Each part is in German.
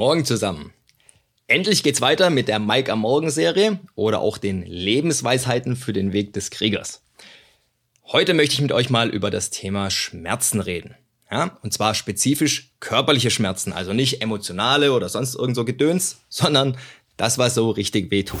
Morgen zusammen. Endlich geht's weiter mit der Mike am Morgen Serie oder auch den Lebensweisheiten für den Weg des Kriegers. Heute möchte ich mit euch mal über das Thema Schmerzen reden. Ja, und zwar spezifisch körperliche Schmerzen, also nicht emotionale oder sonst irgend so Gedöns, sondern das, was so richtig wehtut.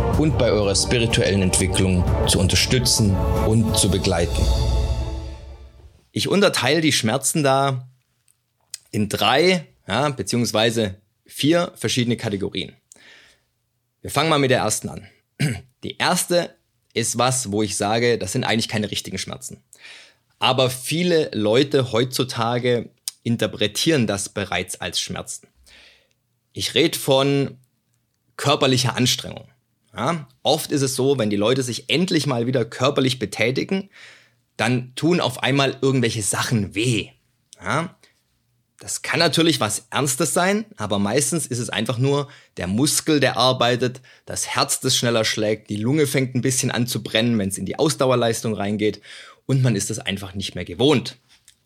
und bei eurer spirituellen Entwicklung zu unterstützen und zu begleiten. Ich unterteile die Schmerzen da in drei, ja, beziehungsweise vier verschiedene Kategorien. Wir fangen mal mit der ersten an. Die erste ist was, wo ich sage, das sind eigentlich keine richtigen Schmerzen. Aber viele Leute heutzutage interpretieren das bereits als Schmerzen. Ich rede von körperlicher Anstrengung. Ja, oft ist es so, wenn die Leute sich endlich mal wieder körperlich betätigen, dann tun auf einmal irgendwelche Sachen weh. Ja, das kann natürlich was Ernstes sein, aber meistens ist es einfach nur der Muskel, der arbeitet, das Herz, das schneller schlägt, die Lunge fängt ein bisschen an zu brennen, wenn es in die Ausdauerleistung reingeht und man ist es einfach nicht mehr gewohnt.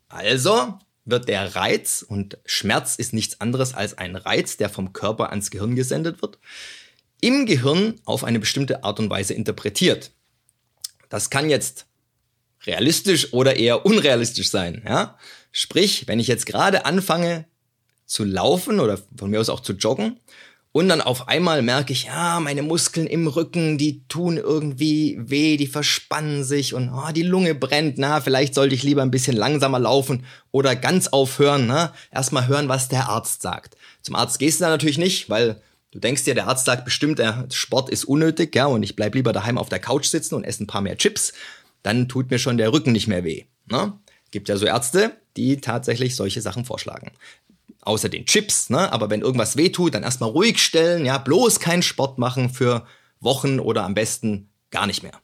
Also wird der Reiz, und Schmerz ist nichts anderes als ein Reiz, der vom Körper ans Gehirn gesendet wird, im Gehirn auf eine bestimmte Art und Weise interpretiert. Das kann jetzt realistisch oder eher unrealistisch sein. Ja? Sprich, wenn ich jetzt gerade anfange zu laufen oder von mir aus auch zu joggen und dann auf einmal merke ich, ja, meine Muskeln im Rücken, die tun irgendwie weh, die verspannen sich und oh, die Lunge brennt, na, vielleicht sollte ich lieber ein bisschen langsamer laufen oder ganz aufhören, na, erstmal hören, was der Arzt sagt. Zum Arzt gehst du da natürlich nicht, weil Du denkst dir, der Arzt sagt bestimmt, der Sport ist unnötig, ja, und ich bleib lieber daheim auf der Couch sitzen und esse ein paar mehr Chips, dann tut mir schon der Rücken nicht mehr weh. Ne? Gibt ja so Ärzte, die tatsächlich solche Sachen vorschlagen. Außer den Chips, ne? aber wenn irgendwas weh tut, dann erstmal ruhig stellen, ja, bloß keinen Sport machen für Wochen oder am besten gar nicht mehr.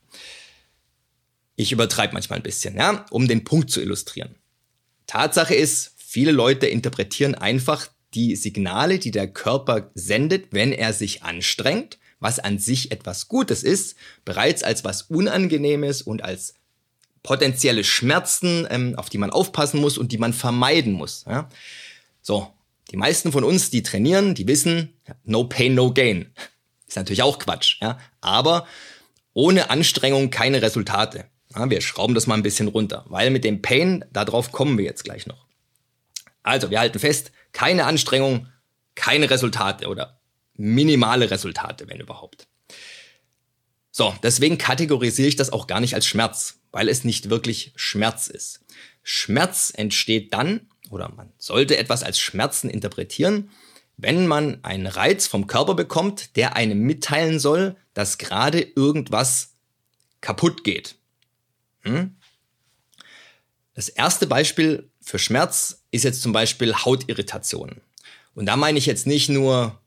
Ich übertreibe manchmal ein bisschen, ja, um den Punkt zu illustrieren. Tatsache ist, viele Leute interpretieren einfach die Signale, die der Körper sendet, wenn er sich anstrengt, was an sich etwas Gutes ist, bereits als was Unangenehmes und als potenzielle Schmerzen, ähm, auf die man aufpassen muss und die man vermeiden muss. Ja? So, die meisten von uns, die trainieren, die wissen, no pain, no gain. Ist natürlich auch Quatsch, ja. Aber ohne Anstrengung keine Resultate. Ja, wir schrauben das mal ein bisschen runter, weil mit dem Pain, darauf kommen wir jetzt gleich noch. Also, wir halten fest, keine Anstrengung, keine Resultate oder minimale Resultate, wenn überhaupt. So, deswegen kategorisiere ich das auch gar nicht als Schmerz, weil es nicht wirklich Schmerz ist. Schmerz entsteht dann, oder man sollte etwas als Schmerzen interpretieren, wenn man einen Reiz vom Körper bekommt, der einem mitteilen soll, dass gerade irgendwas kaputt geht. Hm? Das erste Beispiel für Schmerz ist jetzt zum Beispiel Hautirritationen. Und da meine ich jetzt nicht nur,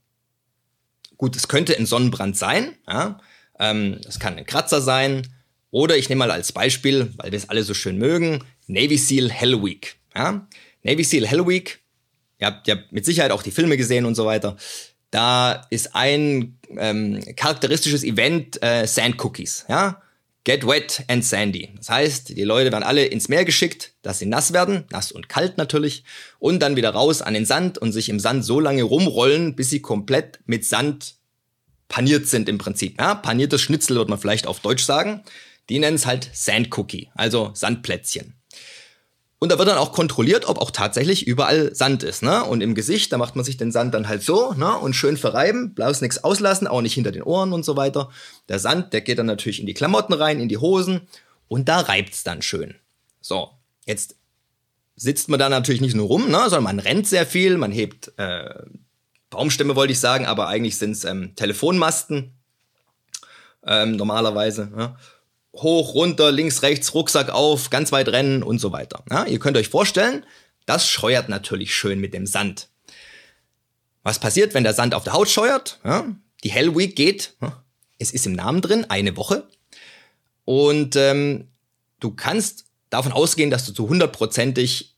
gut, es könnte ein Sonnenbrand sein, ja, ähm, das kann ein Kratzer sein, oder ich nehme mal als Beispiel, weil wir es alle so schön mögen, Navy SEAL Hell Week. Ja? Navy SEAL Hell Week, ihr habt ja mit Sicherheit auch die Filme gesehen und so weiter. Da ist ein ähm, charakteristisches Event äh, Sand Cookies. Ja? Get wet and sandy. Das heißt, die Leute werden alle ins Meer geschickt, dass sie nass werden, nass und kalt natürlich, und dann wieder raus an den Sand und sich im Sand so lange rumrollen, bis sie komplett mit Sand paniert sind im Prinzip. Ja, paniertes Schnitzel wird man vielleicht auf Deutsch sagen. Die nennen es halt Sand Cookie, also Sandplätzchen. Und da wird dann auch kontrolliert, ob auch tatsächlich überall Sand ist. Ne? Und im Gesicht, da macht man sich den Sand dann halt so ne? und schön verreiben, bloß nichts auslassen, auch nicht hinter den Ohren und so weiter. Der Sand, der geht dann natürlich in die Klamotten rein, in die Hosen und da reibt's dann schön. So, jetzt sitzt man da natürlich nicht nur rum, ne? sondern man rennt sehr viel, man hebt äh, Baumstämme, wollte ich sagen, aber eigentlich sind's ähm, Telefonmasten ähm, normalerweise. Ja? Hoch, runter, links, rechts, Rucksack auf, ganz weit rennen und so weiter. Ja, ihr könnt euch vorstellen, das scheuert natürlich schön mit dem Sand. Was passiert, wenn der Sand auf der Haut scheuert? Ja, die Hell Week geht, es ist im Namen drin, eine Woche. Und ähm, du kannst davon ausgehen, dass du zu hundertprozentig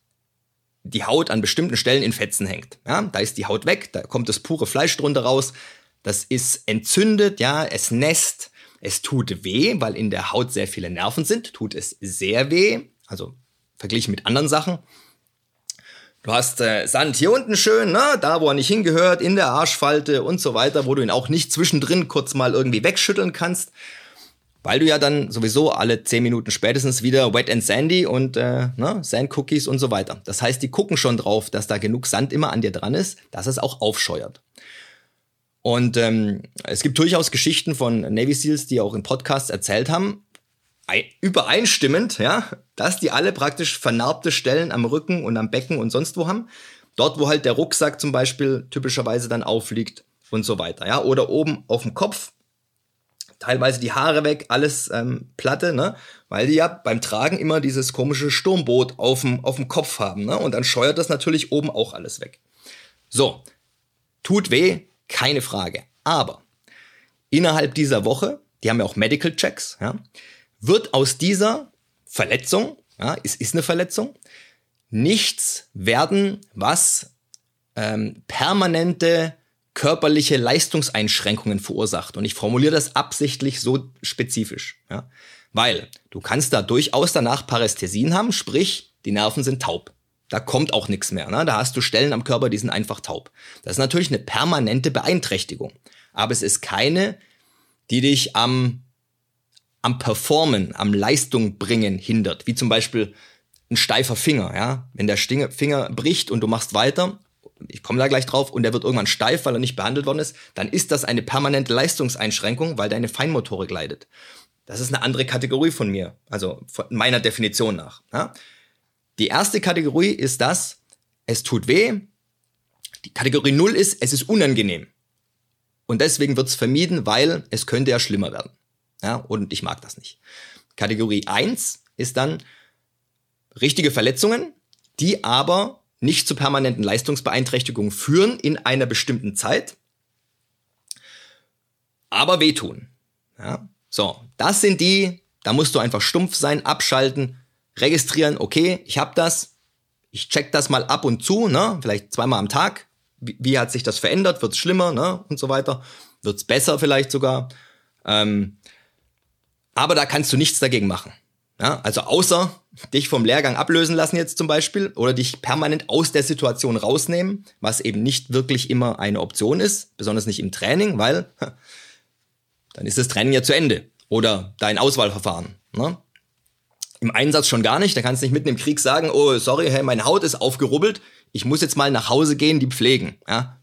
die Haut an bestimmten Stellen in Fetzen hängt. Ja, da ist die Haut weg, da kommt das pure Fleisch drunter raus. Das ist entzündet, ja, es nässt, es tut weh, weil in der Haut sehr viele Nerven sind, tut es sehr weh, also verglichen mit anderen Sachen. Du hast äh, Sand hier unten schön, ne? da wo er nicht hingehört, in der Arschfalte und so weiter, wo du ihn auch nicht zwischendrin kurz mal irgendwie wegschütteln kannst, weil du ja dann sowieso alle 10 Minuten spätestens wieder Wet and Sandy und äh, ne? Sand Cookies und so weiter. Das heißt, die gucken schon drauf, dass da genug Sand immer an dir dran ist, dass es auch aufscheuert. Und ähm, es gibt durchaus Geschichten von Navy SEALs, die auch in Podcasts erzählt haben, übereinstimmend, ja, dass die alle praktisch vernarbte Stellen am Rücken und am Becken und sonst wo haben. Dort, wo halt der Rucksack zum Beispiel typischerweise dann aufliegt und so weiter, ja. Oder oben auf dem Kopf, teilweise die Haare weg, alles ähm, Platte, ne? Weil die ja beim Tragen immer dieses komische Sturmboot auf dem, Kopf haben, ne? Und dann scheuert das natürlich oben auch alles weg. So, tut weh, keine Frage. Aber innerhalb dieser Woche, die haben ja auch Medical Checks, ja, wird aus dieser Verletzung, ja, es ist eine Verletzung, nichts werden, was ähm, permanente körperliche Leistungseinschränkungen verursacht. Und ich formuliere das absichtlich so spezifisch, ja, weil du kannst da durchaus danach Parästhesien haben, sprich, die Nerven sind taub. Da kommt auch nichts mehr. Ne? Da hast du Stellen am Körper, die sind einfach taub. Das ist natürlich eine permanente Beeinträchtigung. Aber es ist keine, die dich am, am Performen, am Leistung bringen hindert. Wie zum Beispiel ein steifer Finger. Ja? Wenn der Finger bricht und du machst weiter, ich komme da gleich drauf, und der wird irgendwann steif, weil er nicht behandelt worden ist, dann ist das eine permanente Leistungseinschränkung, weil deine Feinmotorik leidet. Das ist eine andere Kategorie von mir, also von meiner Definition nach. Ja? Die erste Kategorie ist das, es tut weh. Die Kategorie 0 ist, es ist unangenehm. Und deswegen wird es vermieden, weil es könnte ja schlimmer werden. Ja, und ich mag das nicht. Kategorie 1 ist dann richtige Verletzungen, die aber nicht zu permanenten Leistungsbeeinträchtigungen führen in einer bestimmten Zeit, aber wehtun. Ja, so, das sind die, da musst du einfach stumpf sein, abschalten, registrieren, okay, ich habe das, ich check das mal ab und zu, ne, vielleicht zweimal am Tag. Wie, wie hat sich das verändert? Wird's schlimmer, ne, und so weiter? Wird's besser vielleicht sogar? Ähm, aber da kannst du nichts dagegen machen. Ja, also außer dich vom Lehrgang ablösen lassen jetzt zum Beispiel oder dich permanent aus der Situation rausnehmen, was eben nicht wirklich immer eine Option ist, besonders nicht im Training, weil dann ist das Training ja zu Ende oder dein Auswahlverfahren. Ne? Im Einsatz schon gar nicht. Da kannst du nicht mitten im Krieg sagen, oh, sorry, hey, meine Haut ist aufgerubbelt. Ich muss jetzt mal nach Hause gehen, die pflegen. Ja,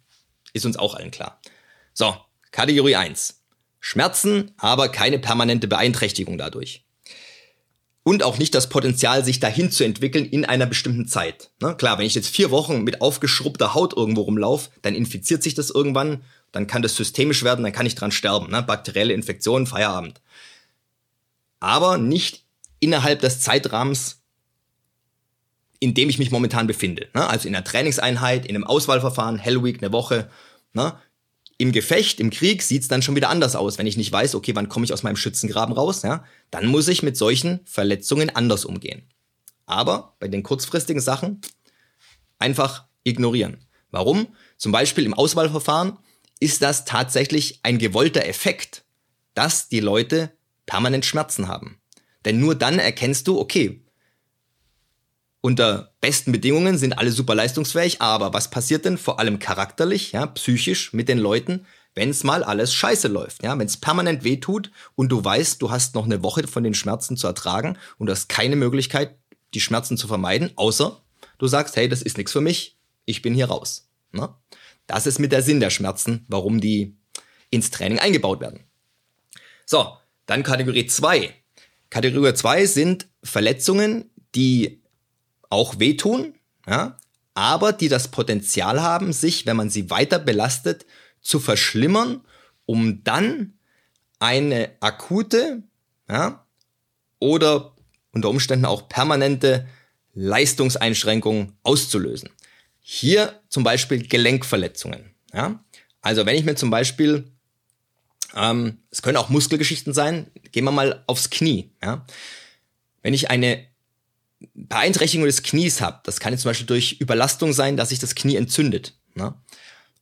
ist uns auch allen klar. So, Kategorie 1. Schmerzen, aber keine permanente Beeinträchtigung dadurch. Und auch nicht das Potenzial, sich dahin zu entwickeln in einer bestimmten Zeit. Ne? Klar, wenn ich jetzt vier Wochen mit aufgeschrubbter Haut irgendwo rumlaufe, dann infiziert sich das irgendwann, dann kann das systemisch werden, dann kann ich dran sterben. Ne? Bakterielle Infektionen, Feierabend. Aber nicht innerhalb des Zeitrahmens, in dem ich mich momentan befinde. Ne? Also in einer Trainingseinheit, in einem Auswahlverfahren, Hell Week, eine Woche. Ne? Im Gefecht, im Krieg sieht's dann schon wieder anders aus. Wenn ich nicht weiß, okay, wann komme ich aus meinem Schützengraben raus, ja, dann muss ich mit solchen Verletzungen anders umgehen. Aber bei den kurzfristigen Sachen einfach ignorieren. Warum? Zum Beispiel im Auswahlverfahren ist das tatsächlich ein gewollter Effekt, dass die Leute permanent Schmerzen haben. Denn nur dann erkennst du, okay, unter besten Bedingungen sind alle super leistungsfähig, aber was passiert denn vor allem charakterlich, ja, psychisch mit den Leuten, wenn es mal alles scheiße läuft, ja, wenn es permanent wehtut und du weißt, du hast noch eine Woche von den Schmerzen zu ertragen und du hast keine Möglichkeit, die Schmerzen zu vermeiden, außer du sagst, hey, das ist nichts für mich, ich bin hier raus. Ne? Das ist mit der Sinn der Schmerzen, warum die ins Training eingebaut werden. So, dann Kategorie 2. Kategorie 2 sind Verletzungen, die auch wehtun, ja, aber die das Potenzial haben, sich, wenn man sie weiter belastet, zu verschlimmern, um dann eine akute, ja, oder unter Umständen auch permanente Leistungseinschränkungen auszulösen. Hier zum Beispiel Gelenkverletzungen. Ja? Also wenn ich mir zum Beispiel, ähm, es können auch Muskelgeschichten sein, gehen wir mal aufs Knie. Ja? Wenn ich eine Beeinträchtigung des Knies habe, das kann jetzt zum Beispiel durch Überlastung sein, dass sich das Knie entzündet. Ne?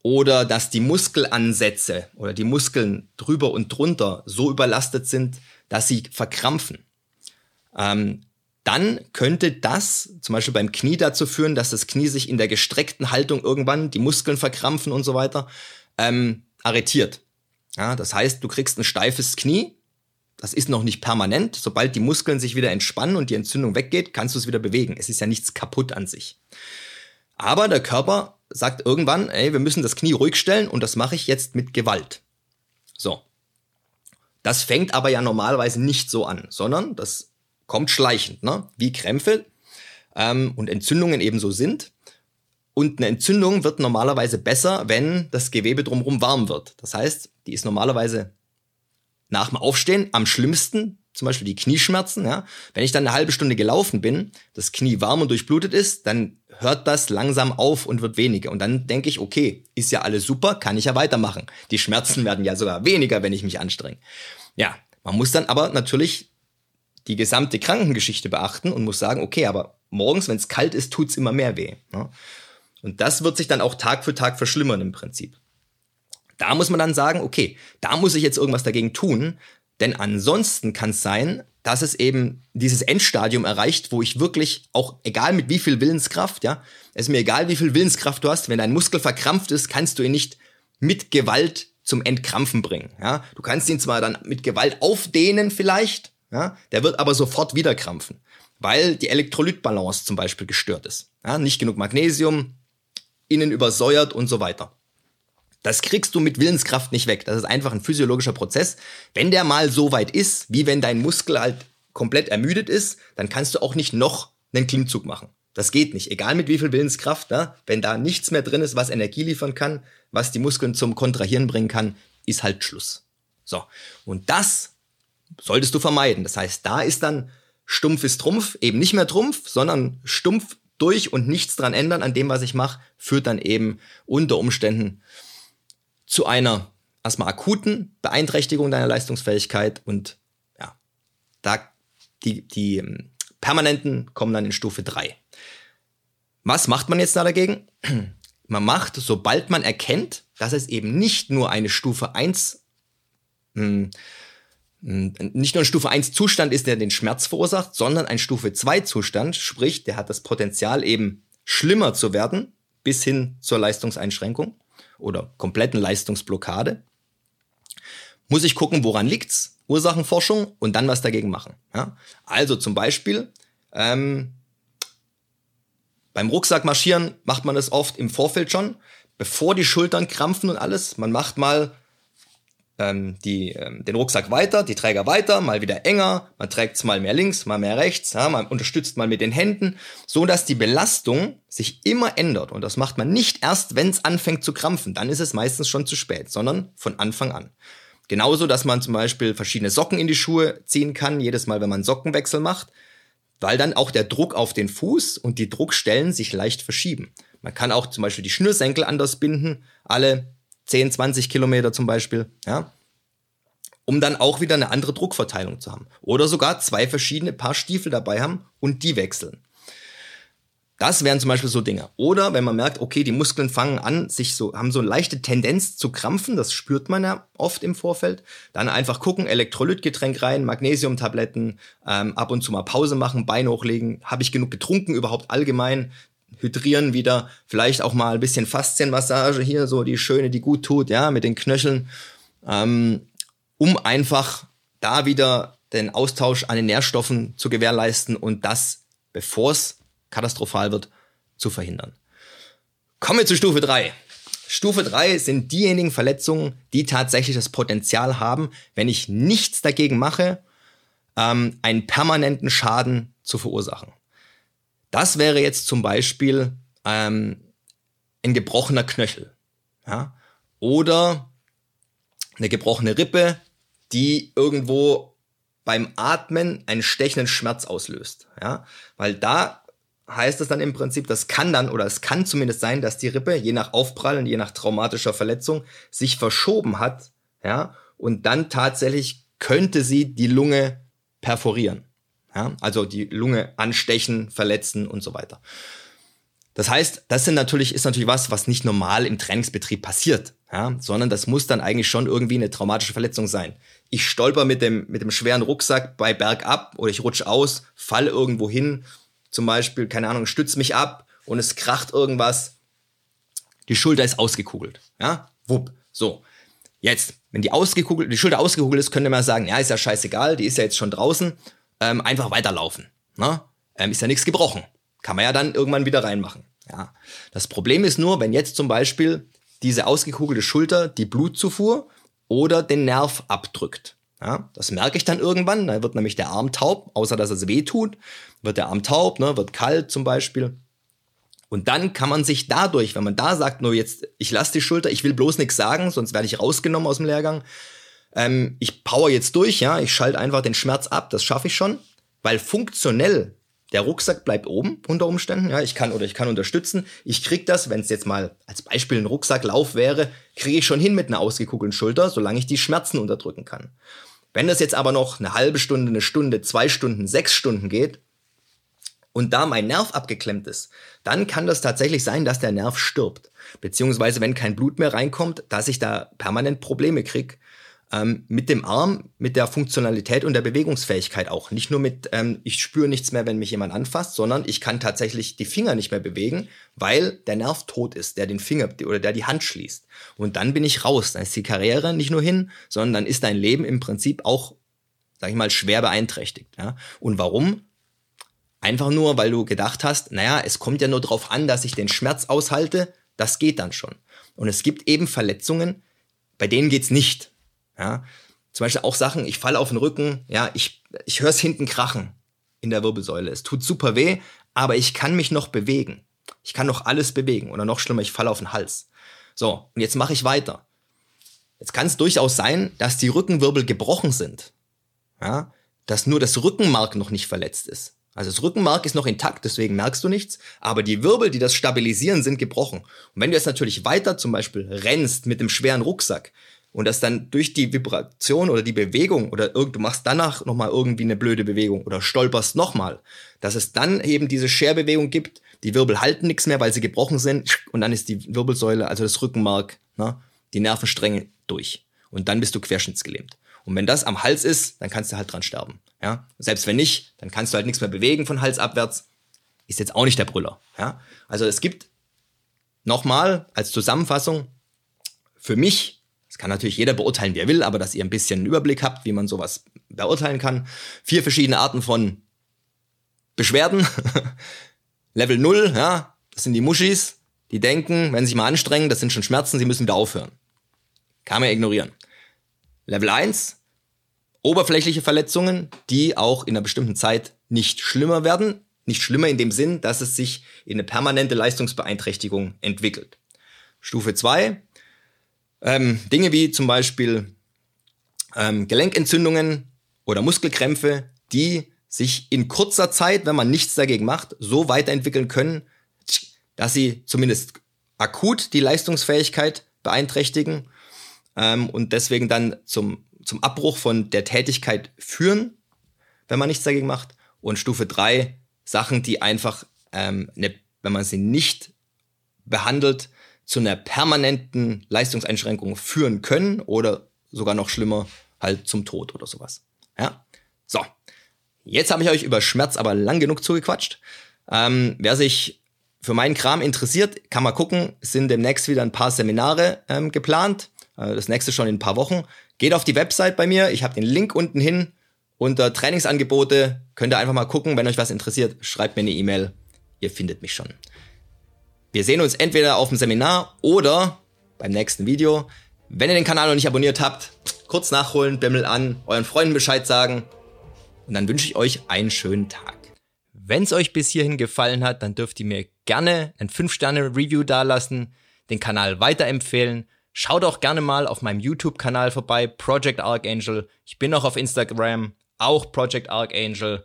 Oder dass die Muskelansätze oder die Muskeln drüber und drunter so überlastet sind, dass sie verkrampfen. Ähm, dann könnte das zum Beispiel beim Knie dazu führen, dass das Knie sich in der gestreckten Haltung irgendwann, die Muskeln verkrampfen und so weiter, ähm, arretiert. Ja, das heißt, du kriegst ein steifes Knie. Das ist noch nicht permanent. Sobald die Muskeln sich wieder entspannen und die Entzündung weggeht, kannst du es wieder bewegen. Es ist ja nichts kaputt an sich. Aber der Körper sagt irgendwann, ey, wir müssen das Knie ruhig stellen und das mache ich jetzt mit Gewalt. So. Das fängt aber ja normalerweise nicht so an, sondern das kommt schleichend, ne? wie Krämpfe ähm, und Entzündungen ebenso sind. Und eine Entzündung wird normalerweise besser, wenn das Gewebe drumherum warm wird. Das heißt, die ist normalerweise nach dem Aufstehen am schlimmsten, zum Beispiel die Knieschmerzen. Ja? Wenn ich dann eine halbe Stunde gelaufen bin, das Knie warm und durchblutet ist, dann hört das langsam auf und wird weniger. Und dann denke ich, okay, ist ja alles super, kann ich ja weitermachen. Die Schmerzen werden ja sogar weniger, wenn ich mich anstrenge. Ja, man muss dann aber natürlich die gesamte Krankengeschichte beachten und muss sagen, okay, aber morgens, wenn es kalt ist, tut's immer mehr weh. Ne? Und das wird sich dann auch Tag für Tag verschlimmern im Prinzip. Da muss man dann sagen, okay, da muss ich jetzt irgendwas dagegen tun, denn ansonsten kann es sein, dass es eben dieses Endstadium erreicht, wo ich wirklich auch, egal mit wie viel Willenskraft, ja, es ist mir egal, wie viel Willenskraft du hast, wenn dein Muskel verkrampft ist, kannst du ihn nicht mit Gewalt zum Entkrampfen bringen, ja. Du kannst ihn zwar dann mit Gewalt aufdehnen vielleicht, ja, der wird aber sofort wieder krampfen, weil die Elektrolytbalance zum Beispiel gestört ist, ja, nicht genug Magnesium, innen übersäuert und so weiter. Das kriegst du mit Willenskraft nicht weg. Das ist einfach ein physiologischer Prozess. Wenn der mal so weit ist, wie wenn dein Muskel halt komplett ermüdet ist, dann kannst du auch nicht noch einen Klimmzug machen. Das geht nicht. Egal mit wie viel Willenskraft, ne? wenn da nichts mehr drin ist, was Energie liefern kann, was die Muskeln zum Kontrahieren bringen kann, ist halt Schluss. So. Und das solltest du vermeiden. Das heißt, da ist dann stumpf ist Trumpf, eben nicht mehr Trumpf, sondern stumpf durch und nichts dran ändern an dem, was ich mache, führt dann eben unter Umständen zu einer erstmal akuten Beeinträchtigung deiner Leistungsfähigkeit und ja, da die, die ähm, permanenten kommen dann in Stufe 3. Was macht man jetzt da dagegen? Man macht, sobald man erkennt, dass es eben nicht nur eine Stufe 1 mh, hm, nicht nur ein Stufe 1 Zustand ist, der den Schmerz verursacht, sondern ein Stufe 2 Zustand, sprich, der hat das Potenzial eben schlimmer zu werden, bis hin zur Leistungseinschränkung oder kompletten Leistungsblockade, muss ich gucken, woran liegt's, Ursachenforschung und dann was dagegen machen. Ja? Also zum Beispiel ähm, beim Rucksack marschieren macht man das oft im Vorfeld schon, bevor die Schultern krampfen und alles. Man macht mal ähm, die, ähm, den Rucksack weiter, die Träger weiter, mal wieder enger, man trägt es mal mehr links, mal mehr rechts, ja, man unterstützt mal mit den Händen, so dass die Belastung sich immer ändert. Und das macht man nicht erst, wenn es anfängt zu krampfen, dann ist es meistens schon zu spät, sondern von Anfang an. Genauso, dass man zum Beispiel verschiedene Socken in die Schuhe ziehen kann, jedes Mal, wenn man Sockenwechsel macht, weil dann auch der Druck auf den Fuß und die Druckstellen sich leicht verschieben. Man kann auch zum Beispiel die Schnürsenkel anders binden, alle 10, 20 Kilometer zum Beispiel, ja, um dann auch wieder eine andere Druckverteilung zu haben. Oder sogar zwei verschiedene Paar Stiefel dabei haben und die wechseln. Das wären zum Beispiel so Dinge. Oder wenn man merkt, okay, die Muskeln fangen an, sich so, haben so eine leichte Tendenz zu krampfen, das spürt man ja oft im Vorfeld, dann einfach gucken, Elektrolytgetränk rein, Magnesiumtabletten, ähm, ab und zu mal Pause machen, Bein hochlegen, habe ich genug getrunken überhaupt allgemein, hydrieren wieder, vielleicht auch mal ein bisschen Faszienmassage hier, so die schöne, die gut tut, ja, mit den Knöcheln, ähm, um einfach da wieder den Austausch an den Nährstoffen zu gewährleisten und das, bevor es katastrophal wird, zu verhindern. Kommen wir zu Stufe 3. Stufe 3 sind diejenigen Verletzungen, die tatsächlich das Potenzial haben, wenn ich nichts dagegen mache, ähm, einen permanenten Schaden zu verursachen. Das wäre jetzt zum Beispiel ähm, ein gebrochener Knöchel. Ja? Oder eine gebrochene Rippe, die irgendwo beim Atmen einen stechenden Schmerz auslöst. Ja? Weil da heißt es dann im Prinzip, das kann dann oder es kann zumindest sein, dass die Rippe je nach Aufprall und je nach traumatischer Verletzung sich verschoben hat, ja, und dann tatsächlich könnte sie die Lunge perforieren. Ja, also die Lunge anstechen, verletzen und so weiter. Das heißt, das sind natürlich, ist natürlich was, was nicht normal im Trainingsbetrieb passiert, ja, sondern das muss dann eigentlich schon irgendwie eine traumatische Verletzung sein. Ich stolper mit dem, mit dem schweren Rucksack bei Bergab oder ich rutsche aus, falle irgendwo hin, zum Beispiel, keine Ahnung, stütze mich ab und es kracht irgendwas. Die Schulter ist ausgekugelt, ja, wupp, so. Jetzt, wenn die, ausgekugelt, die Schulter ausgekugelt ist, könnte man sagen, ja, ist ja scheißegal, die ist ja jetzt schon draußen, ähm, einfach weiterlaufen. Ne? Ähm, ist ja nichts gebrochen. Kann man ja dann irgendwann wieder reinmachen. Ja. Das Problem ist nur, wenn jetzt zum Beispiel diese ausgekugelte Schulter die Blutzufuhr oder den Nerv abdrückt. Ja, das merke ich dann irgendwann. Da wird nämlich der Arm taub, außer dass es weh tut, wird der Arm taub, ne, wird kalt zum Beispiel. Und dann kann man sich dadurch, wenn man da sagt, nur jetzt, ich lasse die Schulter, ich will bloß nichts sagen, sonst werde ich rausgenommen aus dem Lehrgang. Ähm, ich power jetzt durch, ja, ich schalte einfach den Schmerz ab, das schaffe ich schon, weil funktionell der Rucksack bleibt oben unter Umständen, ja, ich kann oder ich kann unterstützen. Ich krieg das, wenn es jetzt mal als Beispiel ein Rucksacklauf wäre, kriege ich schon hin mit einer ausgekugelten Schulter, solange ich die Schmerzen unterdrücken kann. Wenn das jetzt aber noch eine halbe Stunde, eine Stunde, zwei Stunden, sechs Stunden geht, und da mein Nerv abgeklemmt ist, dann kann das tatsächlich sein, dass der Nerv stirbt. Beziehungsweise, wenn kein Blut mehr reinkommt, dass ich da permanent Probleme krieg. Ähm, mit dem Arm, mit der Funktionalität und der Bewegungsfähigkeit auch. Nicht nur mit, ähm, ich spüre nichts mehr, wenn mich jemand anfasst, sondern ich kann tatsächlich die Finger nicht mehr bewegen, weil der Nerv tot ist, der den Finger oder der die Hand schließt. Und dann bin ich raus. Dann ist die Karriere nicht nur hin, sondern dann ist dein Leben im Prinzip auch, sag ich mal, schwer beeinträchtigt. Ja? Und warum? Einfach nur, weil du gedacht hast, naja, es kommt ja nur darauf an, dass ich den Schmerz aushalte, das geht dann schon. Und es gibt eben Verletzungen, bei denen geht's nicht. Ja? Zum Beispiel auch Sachen, ich falle auf den Rücken, ja, ich, ich höre es hinten krachen in der Wirbelsäule. Es tut super weh, aber ich kann mich noch bewegen. Ich kann noch alles bewegen. Oder noch schlimmer, ich falle auf den Hals. So, und jetzt mache ich weiter. Jetzt kann es durchaus sein, dass die Rückenwirbel gebrochen sind. Ja? Dass nur das Rückenmark noch nicht verletzt ist. Also das Rückenmark ist noch intakt, deswegen merkst du nichts, aber die Wirbel, die das stabilisieren, sind gebrochen. Und wenn du jetzt natürlich weiter zum Beispiel rennst mit dem schweren Rucksack und das dann durch die Vibration oder die Bewegung oder du machst danach nochmal irgendwie eine blöde Bewegung oder stolperst nochmal, dass es dann eben diese Scherbewegung gibt, die Wirbel halten nichts mehr, weil sie gebrochen sind und dann ist die Wirbelsäule, also das Rückenmark, ne, die Nervenstränge durch. Und dann bist du querschnittsgelähmt. Und wenn das am Hals ist, dann kannst du halt dran sterben. Ja? Selbst wenn nicht, dann kannst du halt nichts mehr bewegen von Hals abwärts. Ist jetzt auch nicht der Brüller. Ja? Also es gibt nochmal als Zusammenfassung für mich, kann natürlich jeder beurteilen, wie er will, aber dass ihr ein bisschen einen Überblick habt, wie man sowas beurteilen kann. Vier verschiedene Arten von Beschwerden. Level 0, ja, das sind die Muschis, die denken, wenn sie sich mal anstrengen, das sind schon Schmerzen, sie müssen wieder aufhören. Kann man ignorieren. Level 1, oberflächliche Verletzungen, die auch in einer bestimmten Zeit nicht schlimmer werden. Nicht schlimmer in dem Sinn, dass es sich in eine permanente Leistungsbeeinträchtigung entwickelt. Stufe 2, ähm, Dinge wie zum Beispiel ähm, Gelenkentzündungen oder Muskelkrämpfe, die sich in kurzer Zeit, wenn man nichts dagegen macht, so weiterentwickeln können, dass sie zumindest akut die Leistungsfähigkeit beeinträchtigen ähm, und deswegen dann zum, zum Abbruch von der Tätigkeit führen, wenn man nichts dagegen macht. Und Stufe drei Sachen, die einfach, ähm, ne, wenn man sie nicht behandelt, zu einer permanenten Leistungseinschränkung führen können oder sogar noch schlimmer, halt zum Tod oder sowas. Ja? So, jetzt habe ich euch über Schmerz aber lang genug zugequatscht. Ähm, wer sich für meinen Kram interessiert, kann mal gucken. Sind demnächst wieder ein paar Seminare ähm, geplant. Äh, das nächste schon in ein paar Wochen. Geht auf die Website bei mir. Ich habe den Link unten hin. Unter Trainingsangebote könnt ihr einfach mal gucken. Wenn euch was interessiert, schreibt mir eine E-Mail. Ihr findet mich schon. Wir sehen uns entweder auf dem Seminar oder beim nächsten Video. Wenn ihr den Kanal noch nicht abonniert habt, kurz nachholen, Bimmel an, euren Freunden Bescheid sagen. Und dann wünsche ich euch einen schönen Tag. Wenn es euch bis hierhin gefallen hat, dann dürft ihr mir gerne ein 5-Sterne-Review dalassen, den Kanal weiterempfehlen Schaut auch gerne mal auf meinem YouTube-Kanal vorbei, Project Archangel. Ich bin auch auf Instagram, auch Project Archangel.